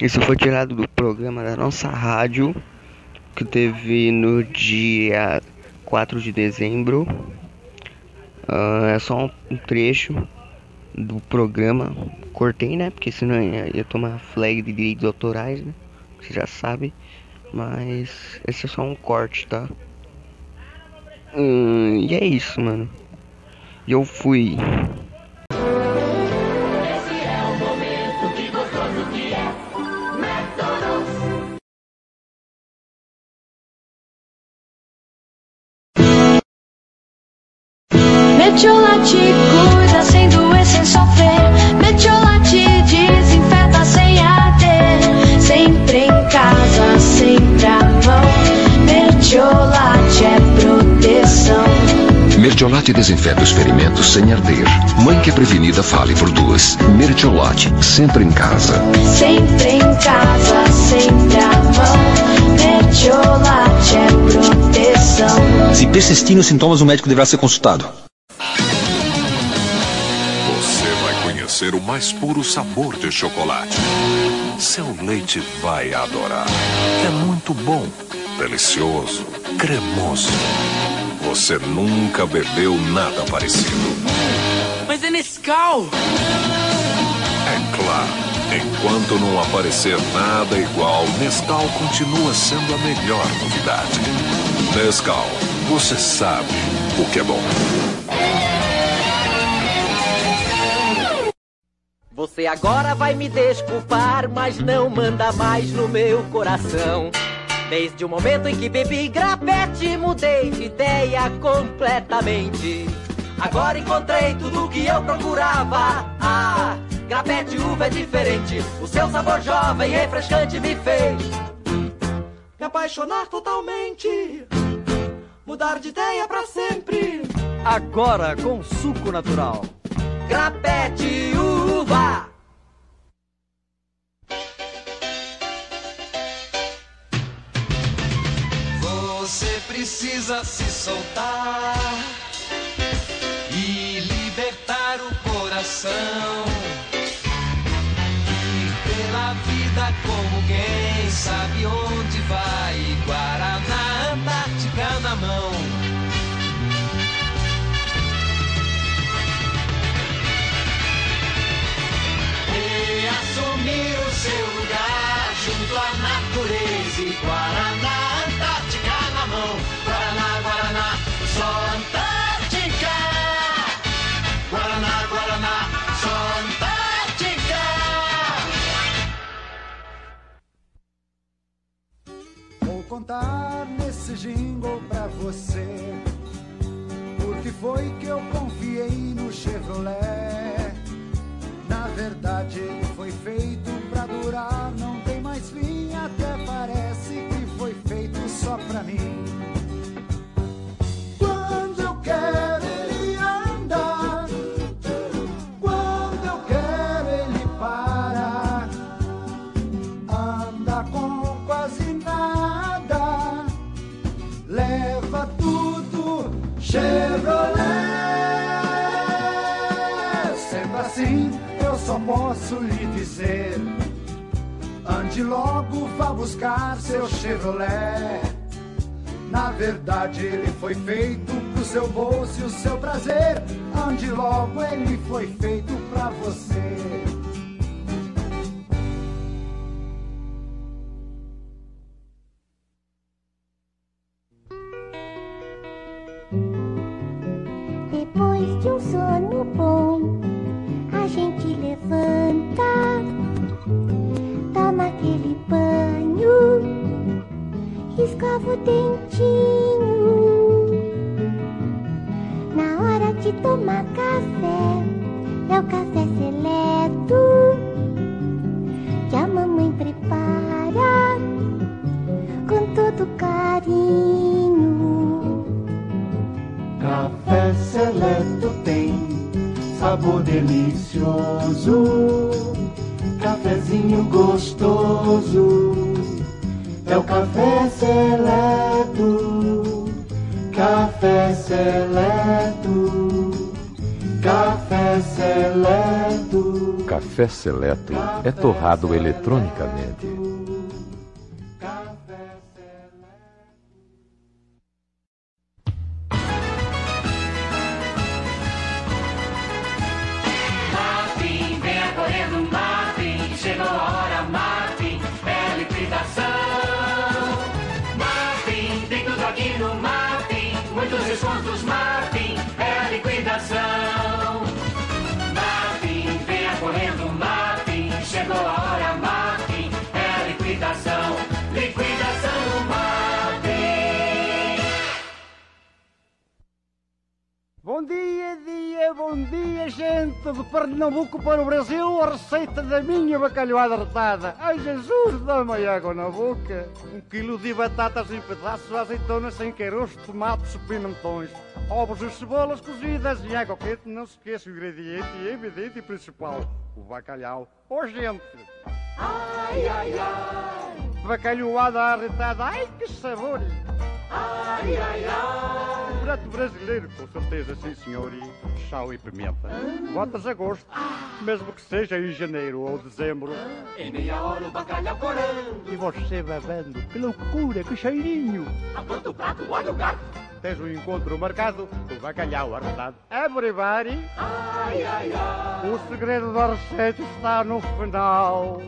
Isso foi tirado do programa da nossa rádio, que teve no dia 4 de dezembro. Uh, é só um trecho do programa. Cortei, né? Porque senão ia, ia tomar flag de direitos autorais, né? Você já sabe. Mas esse é só um corte, tá? Hum, e é isso, mano. Eu fui. Metiolate cuida sem doer, sem sofrer. Metiolate desinfeta sem arder. Sempre em casa, sempre à mão. Metiolate é proteção. Mertiolate desinfeta os ferimentos sem arder. Mãe que é prevenida, fale por duas. Mertiolate, sempre em casa. Sempre em casa, sempre à mão. Metiolate é proteção. Se persistirem os sintomas, o médico deverá ser consultado. Conhecer o mais puro sabor de chocolate. Seu leite vai adorar. É muito bom, delicioso, cremoso. Você nunca bebeu nada parecido. Mas é Nescau! É claro. Enquanto não aparecer nada igual, Nescau continua sendo a melhor novidade. Nescau, você sabe o que é bom. Você agora vai me desculpar, mas não manda mais no meu coração. Desde o momento em que bebi grapete, mudei de ideia completamente. Agora encontrei tudo o que eu procurava. Ah, grapete uva é diferente. O seu sabor jovem e refrescante me fez me apaixonar totalmente. Mudar de ideia pra sempre. Agora com suco natural. Grapete uva. Precisa se soltar e libertar o coração. Ir pela vida como quem sabe onde vai. Contar nesse jingle pra você. Porque foi que eu confiei no Chevrolet. Na verdade, ele foi feito pra durar, não tem mais fim. Até parece que foi feito só pra mim. Posso lhe dizer: ande logo, vá buscar seu Chevrolet. Na verdade, ele foi feito pro seu bolso e o seu prazer. Ande logo, ele foi feito pra você. Depois de um sono bom, levanta, toma aquele banho, escova o dentinho. Na hora de tomar café, é o café seleto que a mamãe prepara com todo carinho. Sabor delicioso, cafezinho gostoso. É o café seleto, café seleto, café seleto. café seleto é torrado eletronicamente. Gente de Pernambuco para o Brasil, a receita da minha bacalhoada retada. Ai, Jesus, dá-me água na boca. Um quilo de batatas em pedaços, azeitonas sem caroço, tomates e pimentões, ovos e cebolas cozidas em água quente. Não se esqueça o ingrediente evidente e principal, o bacalhau. Ô, gente! Ai, ai, ai. Bacalhoada arretada, ai, que sabor! Ai, ai, ai. Prato brasileiro, com certeza, sim, senhor. E sal e pimenta. Botas a gosto, mesmo que seja em janeiro ou dezembro. Em meia hora o bacalhau corando. E você bebendo, que loucura, que cheirinho! Apronta o prato, olha o gato. Tens um encontro marcado, o bacalhau arretado. Everybody! Ai, ai, ai. O segredo da receita está no final.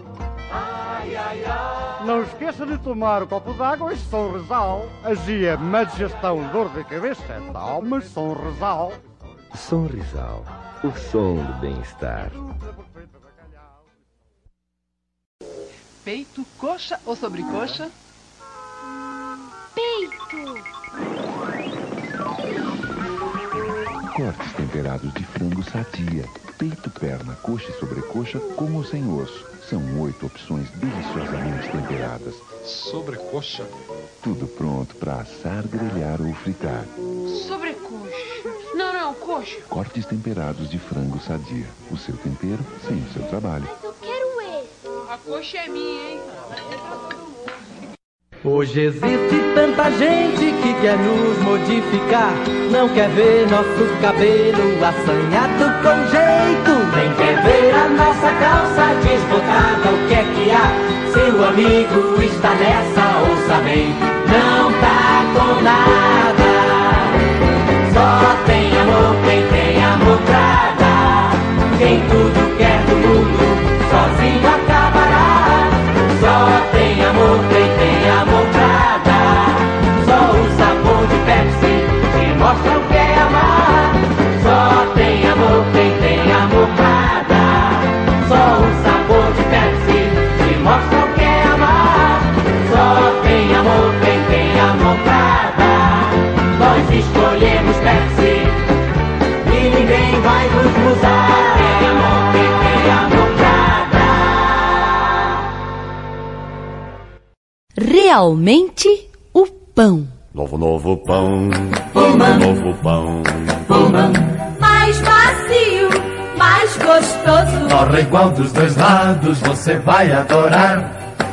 Ai, ai, ai. Não esqueça de tomar um copo d'água e sonresal. Azia, má digestão, dor de cabeça, tome sonresal. Sonrisal, o som do bem-estar. Peito, coxa ou sobrecoxa? Peito! Cortes temperados de frango sadia. Peito, perna, coxa e sobrecoxa com ou sem osso. São oito opções deliciosamente temperadas. Sobrecoxa. Tudo pronto para assar, grelhar ou fritar. Sobrecoxa. Não, não, coxa. Cortes temperados de frango sadia. O seu tempero sem o seu trabalho. Eu quero esse. A coxa é minha, hein? Hoje existe tanta gente que quer nos modificar. Não quer ver nosso cabelo assanhado com jeito. Nem quer ver a nossa calça desbotada. O que é que há? Seu amigo está nessa, ouça bem. Não tá com nada. Só tem amor quem tem amor pra dar. Quem tudo quer do mundo, sozinho acabará. Só tem amor quem tem Realmente o pão. Novo, novo pão. Pullman. Novo pão. Mais macio, mais gostoso. Corre igual dos dois lados, você vai adorar.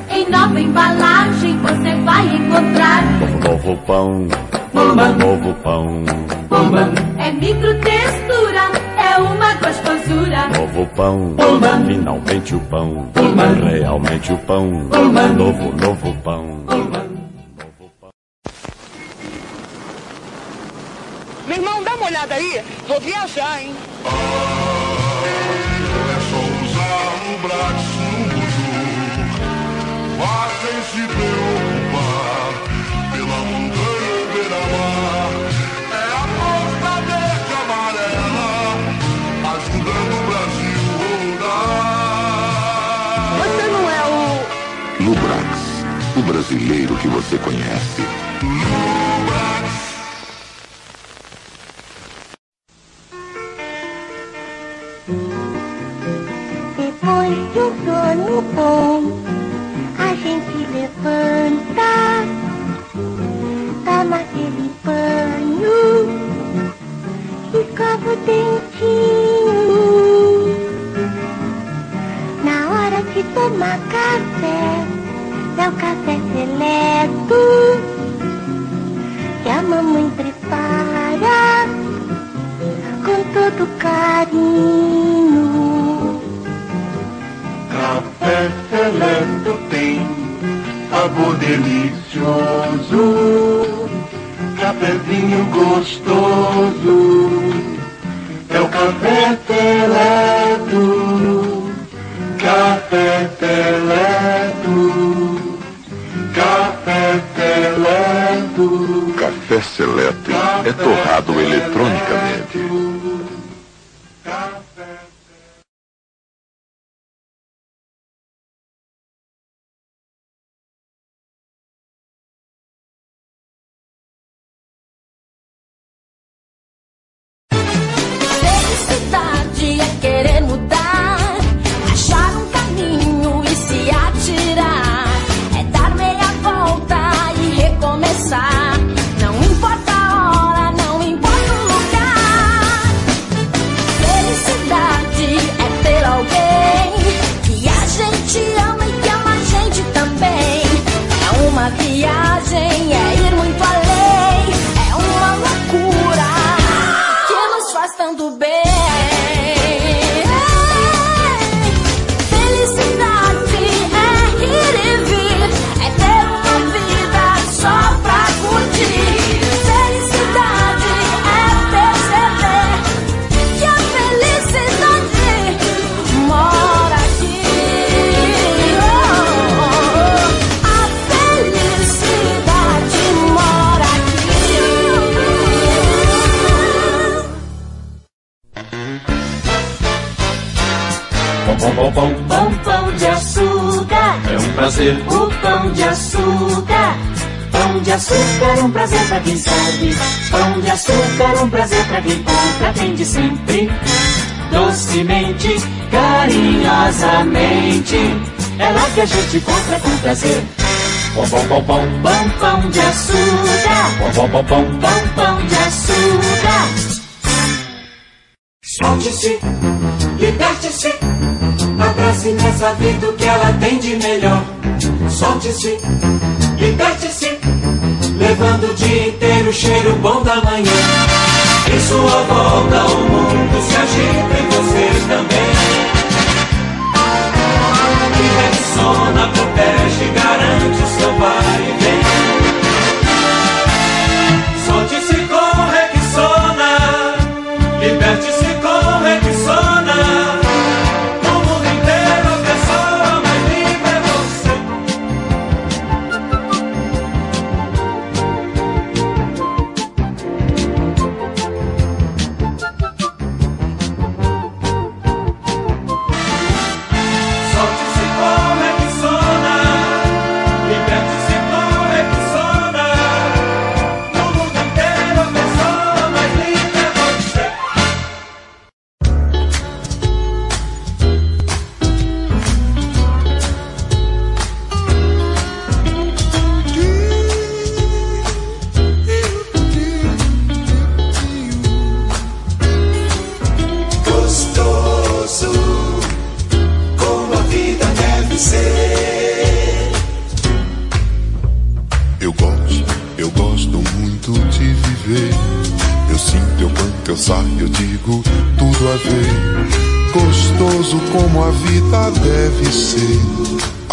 Em nova embalagem você vai encontrar. Novo, novo pão. Pullman. Novo pão. É microtextura, é uma gostosura. Novo pão. Finalmente o pão. Realmente o pão. Novo, novo pão. Meu irmão, dá uma olhada aí. Vou viajar, hein? É só usar o braço no sem se. Brasileiro que você conhece. Depois de um sono café seleto, café seleto. Café Seleto é torrado eletronicamente. O pão de açúcar. Pão de açúcar, um prazer pra quem serve. Pão de açúcar, um prazer pra quem compra, atende sempre. Docemente, carinhosamente. É lá que a gente compra com prazer. Pão, pão, pão, pão. Pão, pão de açúcar. Pão, pão, pão, pão. Pão, pão de açúcar. Solte-se, liberte-se, abrace nessa vida o que ela tem de melhor. Solte-se, liberte-se, levando o dia inteiro o cheiro bom da manhã. Em sua volta o mundo se agita e você também. E Rexona protege garante o seu vai como a vida deve ser.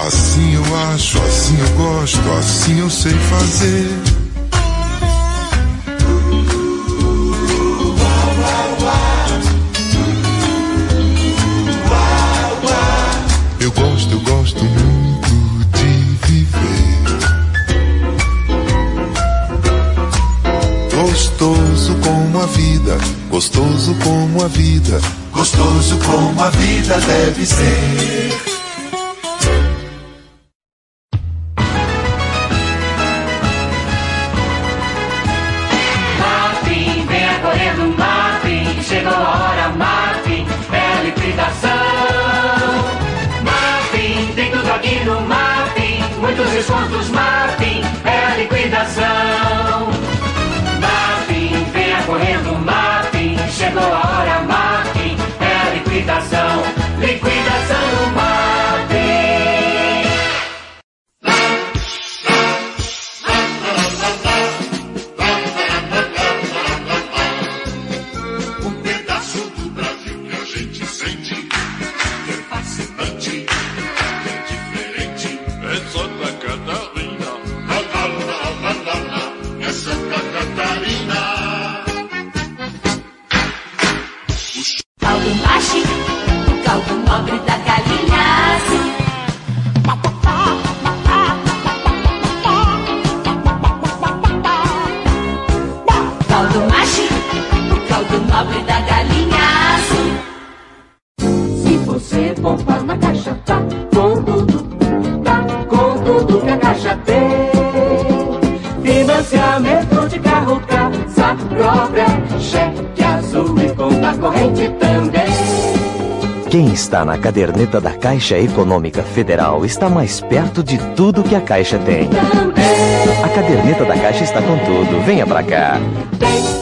Vida deve ser. Martin, venha correndo, Martin. Chegou a hora, Martin. É liquidação. Martin, tem tudo aqui no Martin. Muitos descontos, Martin. Corrente também. Quem está na caderneta da Caixa Econômica Federal está mais perto de tudo que a Caixa tem. A caderneta da Caixa está com tudo. Venha pra cá. Tem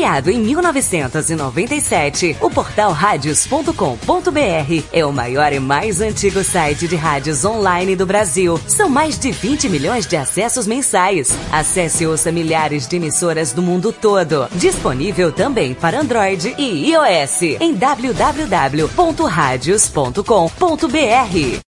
Criado em 1997, o portal radios.com.br é o maior e mais antigo site de rádios online do Brasil. São mais de 20 milhões de acessos mensais. Acesse e ouça milhares de emissoras do mundo todo. Disponível também para Android e iOS em www.radios.com.br.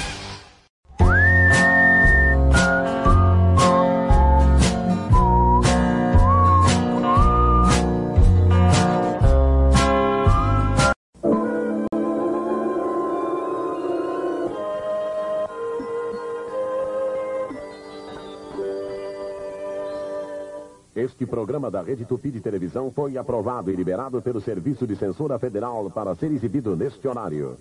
Este programa da Rede Tupi de Televisão foi aprovado e liberado pelo Serviço de Censura Federal para ser exibido neste horário.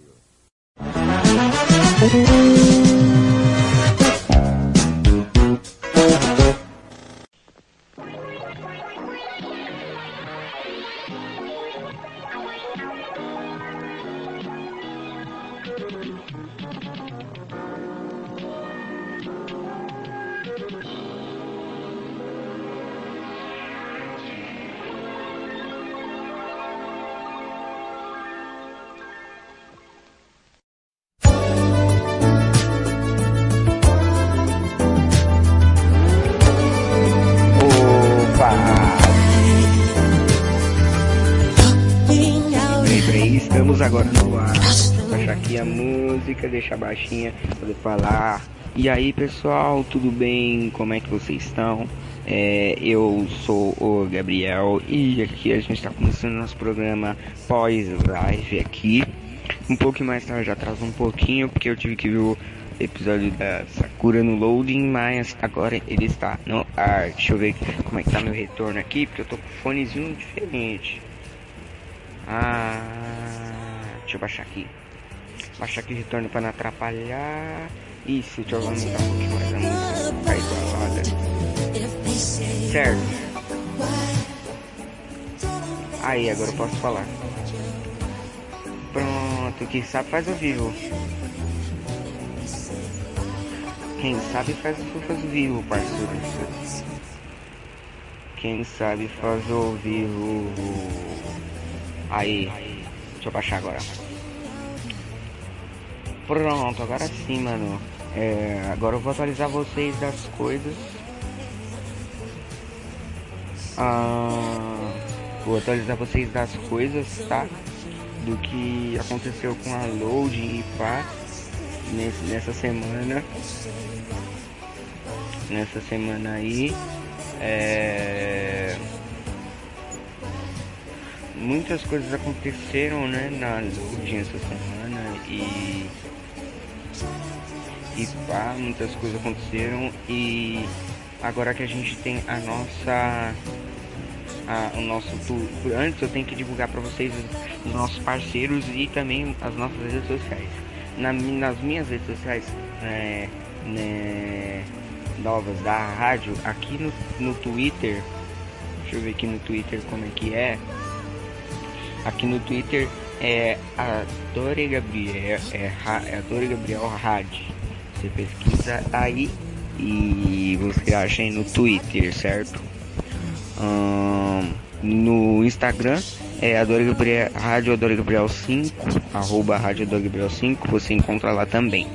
Baixinha poder falar. E aí pessoal, tudo bem? Como é que vocês estão? É, eu sou o Gabriel e aqui a gente está começando nosso programa pós-live aqui. Um pouco mais tarde, atrasou um pouquinho porque eu tive que ver o episódio da Sakura no loading, mas agora ele está no ar. Deixa eu ver como é que tá meu retorno aqui, porque eu tô com um fonezinho diferente. Ah, deixa eu baixar aqui. Baixar aqui o retorno para não atrapalhar. Isso, deixa eu aumentar um pouquinho mais a música. Tá igualada. Certo. Aí, agora eu posso falar. Pronto, quem sabe faz ao vivo. Quem sabe faz, faz ao vivo, parceiro. Quem sabe faz ao vivo. Aí, deixa eu baixar agora. Pronto, agora sim, mano. É, agora eu vou atualizar vocês das coisas. Ah, vou atualizar vocês das coisas, tá? Do que aconteceu com a loading e pá nesse, nessa semana. Nessa semana aí. É... Muitas coisas aconteceram né, na loading essa semana e. E pá, muitas coisas aconteceram e agora que a gente tem a nossa a, o nosso tu, antes eu tenho que divulgar para vocês os nossos parceiros e também as nossas redes sociais Na, nas minhas redes sociais é, né, novas da rádio aqui no, no Twitter deixa eu ver aqui no Twitter como é que é aqui no Twitter é a Dore Gabriel é, é a Dore Gabriel Rádio você pesquisa aí e você acha aí no Twitter certo no Instagram é Adora Gabriel, Rádio Adora Gabriel 5, arroba Rádio Adora Gabriel 5, você encontra lá também,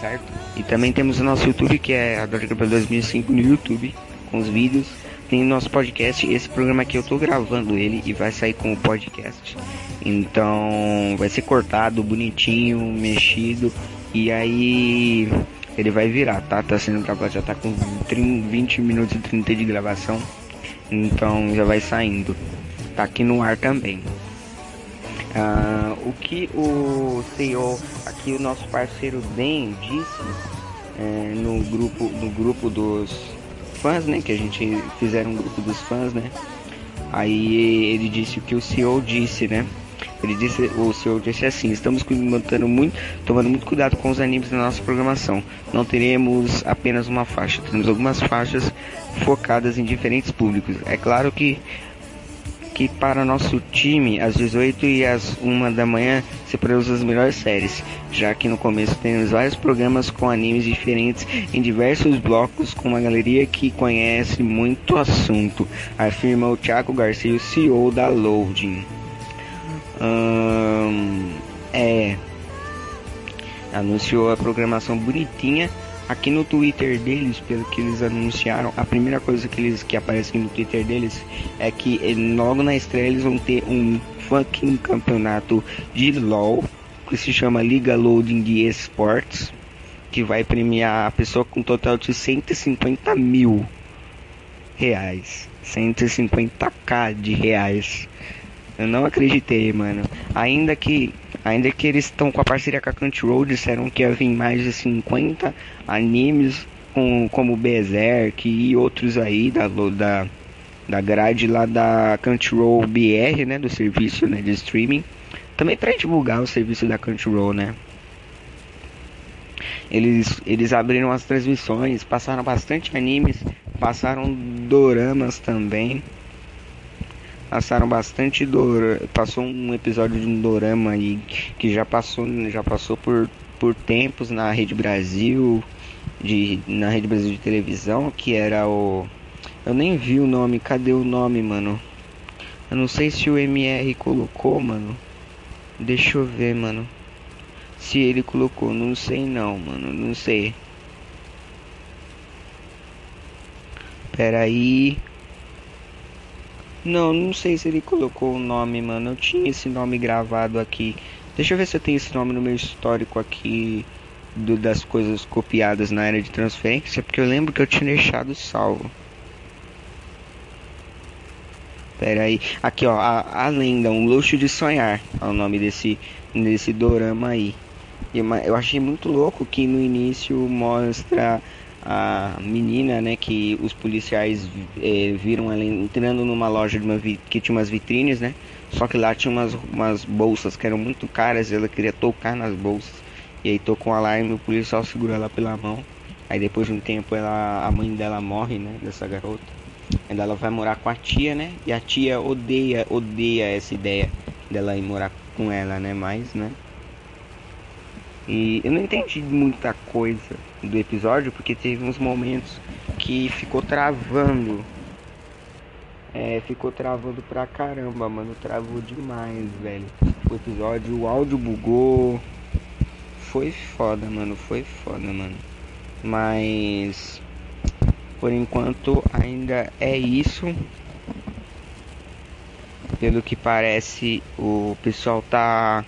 certo? E também temos o nosso YouTube, que é Adora Gabriel 2005 no YouTube, com os vídeos. Tem nosso podcast, esse programa aqui eu tô gravando ele e vai sair com o podcast. Então vai ser cortado, bonitinho, mexido, e aí ele vai virar, tá? Tá sendo gravado, já tá com 30, 20 minutos e 30 de gravação. Então já vai saindo. Tá aqui no ar também. Ah, o que o CEO, aqui o nosso parceiro Den disse é, no grupo no grupo dos fãs, né? Que a gente fizeram um grupo dos fãs, né? Aí ele disse o que o CEO disse, né? Ele disse, o senhor disse assim: estamos tomando muito, tomando muito cuidado com os animes na nossa programação. Não teremos apenas uma faixa, teremos algumas faixas focadas em diferentes públicos. É claro que que para nosso time, às 18 e às 1 da manhã, se produzem as melhores séries, já que no começo temos vários programas com animes diferentes em diversos blocos, com uma galeria que conhece muito assunto, afirma o Thiago Garcia, o CEO da Loading. Hum, é. Anunciou a programação bonitinha. Aqui no Twitter deles, pelo que eles anunciaram, a primeira coisa que eles que aparece no Twitter deles é que logo na estreia eles vão ter um fucking campeonato de LoL que se chama Liga Loading de Esportes, que vai premiar a pessoa com um total de 150 mil reais, 150k de reais. Eu não acreditei, mano. Ainda que ainda que eles estão com a parceria com a Crunchyroll, disseram que ia vir mais de 50 animes com, como Berserk e outros aí da, da, da grade lá da Crunchyroll BR, né, do serviço né, de streaming. Também para divulgar o serviço da Crunchyroll, né? Eles, eles abriram as transmissões, passaram bastante animes, passaram doramas também passaram bastante dorama, passou um episódio de um dorama aí que já passou, já passou por, por tempos na Rede Brasil, de na Rede Brasil de televisão, que era o eu nem vi o nome, cadê o nome, mano? Eu não sei se o MR colocou, mano. Deixa eu ver, mano. Se ele colocou, não sei não, mano, não sei. Pera aí. Não, não sei se ele colocou o nome, mano. Eu tinha esse nome gravado aqui. Deixa eu ver se eu tenho esse nome no meu histórico aqui do, das coisas copiadas na área de transferência, porque eu lembro que eu tinha deixado salvo. Pera aí. Aqui, ó, a, a lenda, um luxo de sonhar, é o nome desse desse dorama aí. Eu achei muito louco que no início mostra a menina, né, que os policiais é, viram ela entrando numa loja de uma que tinha umas vitrines, né? Só que lá tinha umas, umas bolsas que eram muito caras e ela queria tocar nas bolsas. E aí tocou um alarme o policial segurou ela pela mão. Aí depois de um tempo ela, a mãe dela morre, né, dessa garota. Ainda ela vai morar com a tia, né? E a tia odeia, odeia essa ideia dela ir morar com ela, né? Mas, né? E eu não entendi muita coisa do episódio porque teve uns momentos que ficou travando. É, ficou travando pra caramba, mano. Travou demais, velho. O episódio, o áudio bugou. Foi foda, mano. Foi foda, mano. Mas por enquanto ainda é isso. Pelo que parece, o pessoal tá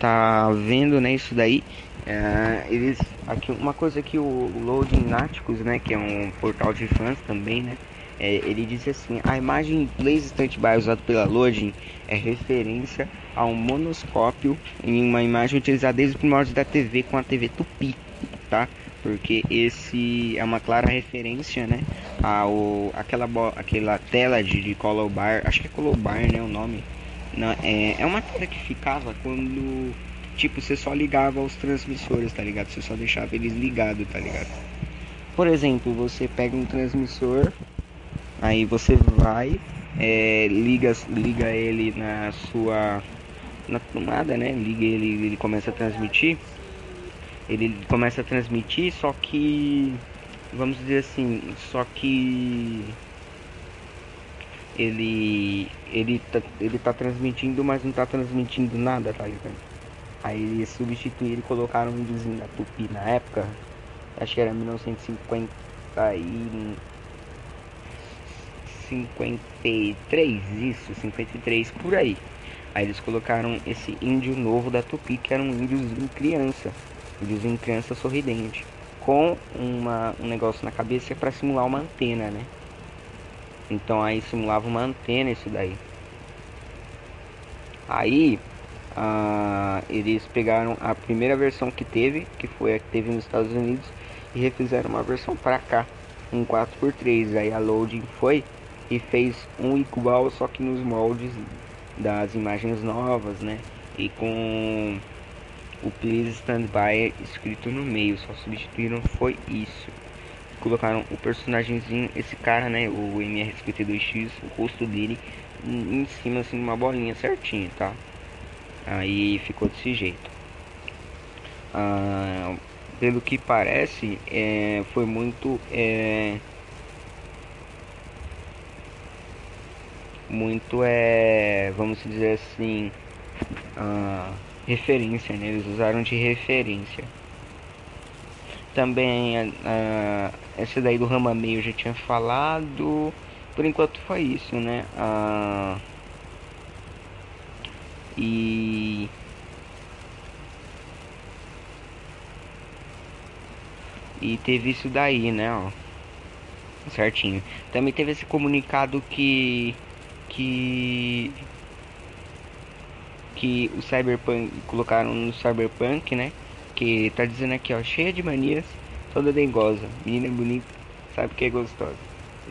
tá vendo, né, isso daí. É, eles aqui uma coisa que o Loading Náticos, né, que é um portal de fãs também, né, é, ele diz assim: a imagem Blaze Standby usada pela Loading é referência a um monoscópio em uma imagem utilizada desde os primórdios da TV com a TV Tupi, tá? Porque esse é uma clara referência, né, ao aquela aquela tela de, de Color Bar, acho que é Color Bar, né, o nome é, é uma tela que ficava quando, tipo, você só ligava os transmissores, tá ligado? Você só deixava eles ligados, tá ligado? Por exemplo, você pega um transmissor, aí você vai, é, liga, liga ele na sua na tomada, né? Liga ele, ele começa a transmitir. Ele começa a transmitir, só que vamos dizer assim, só que ele ele tá, ele tá transmitindo, mas não tá transmitindo nada, tá ligado? Aí eles substituíram e colocaram um índiozinho da Tupi na época, acho que era 1950 e 53, isso, 53 por aí. Aí eles colocaram esse índio novo da Tupi, que era um índiozinho criança, índiozinho criança sorridente, com uma, um negócio na cabeça para simular uma antena, né? Então aí simulava uma antena isso daí. Aí ah, eles pegaram a primeira versão que teve, que foi a que teve nos Estados Unidos, e refizeram uma versão para cá, um 4x3. Aí a loading foi e fez um igual, só que nos moldes das imagens novas, né? E com o Please Stand By escrito no meio, só substituíram foi isso. Colocaram o personagemzinho, esse cara, né? O MR52X, o rosto dele em cima assim uma bolinha certinho, tá? Aí ficou desse jeito. Ah, pelo que parece, é, foi muito é, muito é vamos dizer assim uh, referência né? eles usaram de referência também uh, essa daí do rama meio já tinha falado. Por enquanto foi isso né? Uh, e e teve isso daí né ó certinho. Também teve esse comunicado que que que o Cyberpunk colocaram no Cyberpunk, né? Que tá dizendo aqui, ó, cheia de manias, toda dengosa, menina bonita, sabe que é gostosa.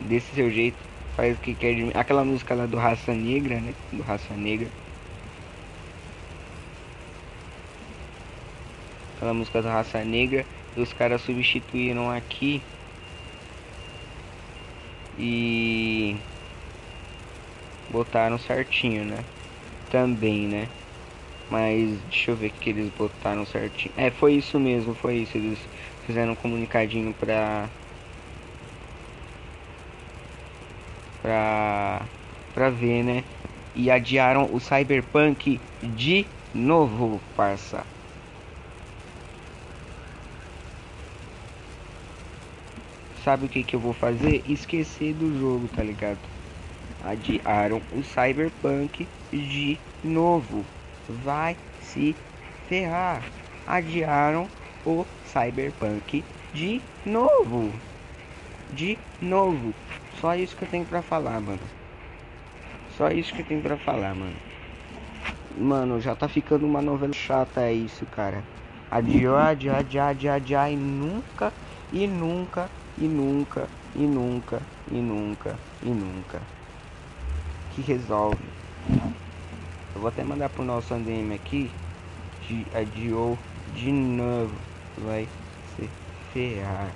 Desse seu jeito, faz o que quer de mim. Aquela música lá do Raça Negra, né? Do Raça Negra. Aquela música do Raça Negra. E os caras substituíram aqui. E botaram certinho, né? Também, né? Mas deixa eu ver que eles botaram certinho. É, foi isso mesmo, foi isso. Eles fizeram um comunicadinho pra. Pra. Pra ver, né? E adiaram o Cyberpunk de novo, parça. Sabe o que que eu vou fazer? Esquecer do jogo, tá ligado? adiaram o Cyberpunk de novo. Vai se ferrar. Adiaram o Cyberpunk de novo. De novo. Só isso que eu tenho pra falar, mano. Só isso que eu tenho pra falar, mano. Mano, já tá ficando uma novela chata é isso, cara. Adiou, adiou, adiou, adiou, adiou e nunca, e nunca, e nunca, e nunca, e nunca, e nunca que resolve. Eu vou até mandar pro nosso ADM aqui. De, adiou de novo. Vai se ferrar.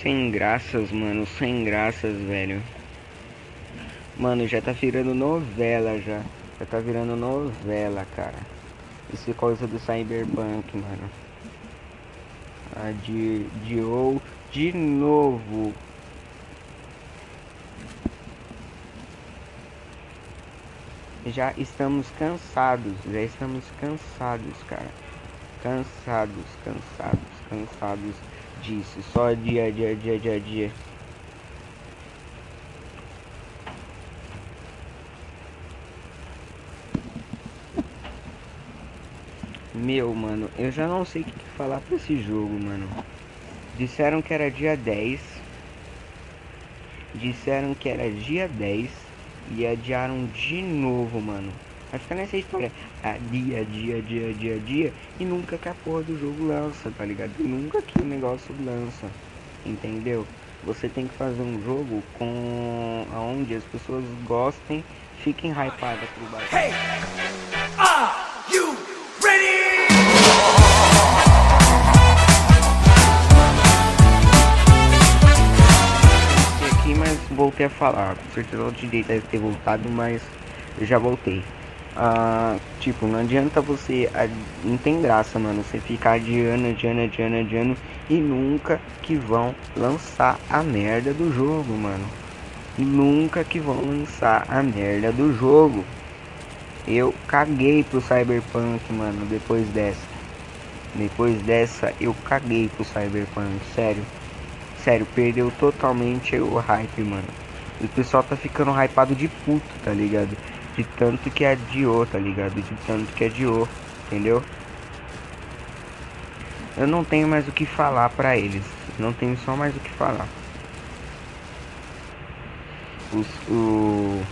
Sem graças, mano. Sem graças, velho. Mano, já tá virando novela já. Já tá virando novela, cara. Isso é coisa do Cyberpunk, mano adiou de novo. Já estamos cansados, já estamos cansados, cara. Cansados, cansados, cansados disso. Só dia, dia, dia, dia, dia. Meu, mano, eu já não sei o que falar pra esse jogo, mano. Disseram que era dia 10. Disseram que era dia 10. E adiaram de novo, mano. Vai ficar nessa história. Ah, dia, dia, dia, dia, dia. E nunca que a porra do jogo lança, tá ligado? E nunca que o negócio lança. Entendeu? Você tem que fazer um jogo com aonde as pessoas gostem, fiquem hypadas pro bagulho. Hey! Voltei a falar. Com certeza o direito deve ter voltado, mas eu já voltei. Ah, tipo, não adianta você. a- Não tem graça, mano. Você ficar adiando, adiando, adiando, adiando. E nunca que vão lançar a merda do jogo, mano. E nunca que vão lançar a merda do jogo. Eu caguei pro Cyberpunk, mano, depois dessa. Depois dessa, eu caguei pro Cyberpunk, sério. Sério, perdeu totalmente o hype, mano. O pessoal tá ficando hypado de puto, tá ligado? De tanto que adiou, tá ligado? De tanto que adiou, entendeu? Eu não tenho mais o que falar pra eles. Não tenho só mais o que falar. Os, o,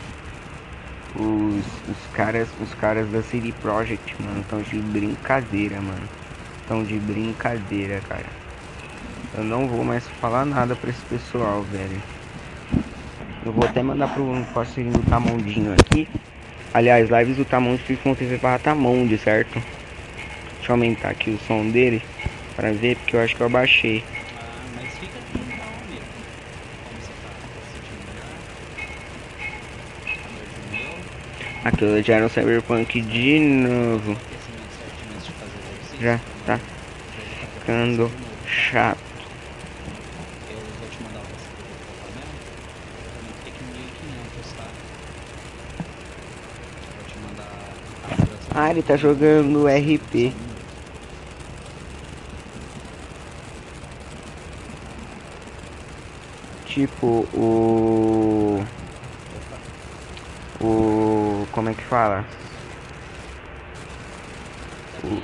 os, os caras, os caras da CD Projekt, mano, estão de brincadeira, mano. Estão de brincadeira, cara. Eu não vou mais falar nada pra esse pessoal, velho. Eu vou até mandar pro parceirinho do Tamondinho aqui. Aliás, lives do Tamonde ficam TV para Tamonde, certo? Deixa eu aumentar aqui o som dele pra ver, porque eu acho que eu abaixei. Aquilo já era um Cyberpunk de novo. Já tá ficando chato. Ah, ele tá jogando RP. Tipo, o. O. Como é que fala? O,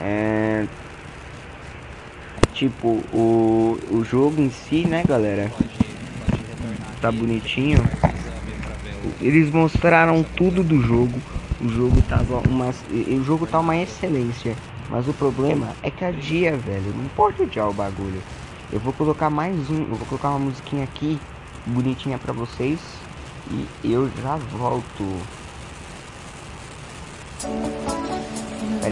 é. Tipo, o, o jogo em si, né, galera? Tá bonitinho. Eles mostraram tudo do jogo. O jogo tava uma. O jogo tá uma excelência. Mas o problema é que adia, velho. Não pode adiar o bagulho. Eu vou colocar mais um. Eu vou colocar uma musiquinha aqui. Bonitinha pra vocês. E eu já volto.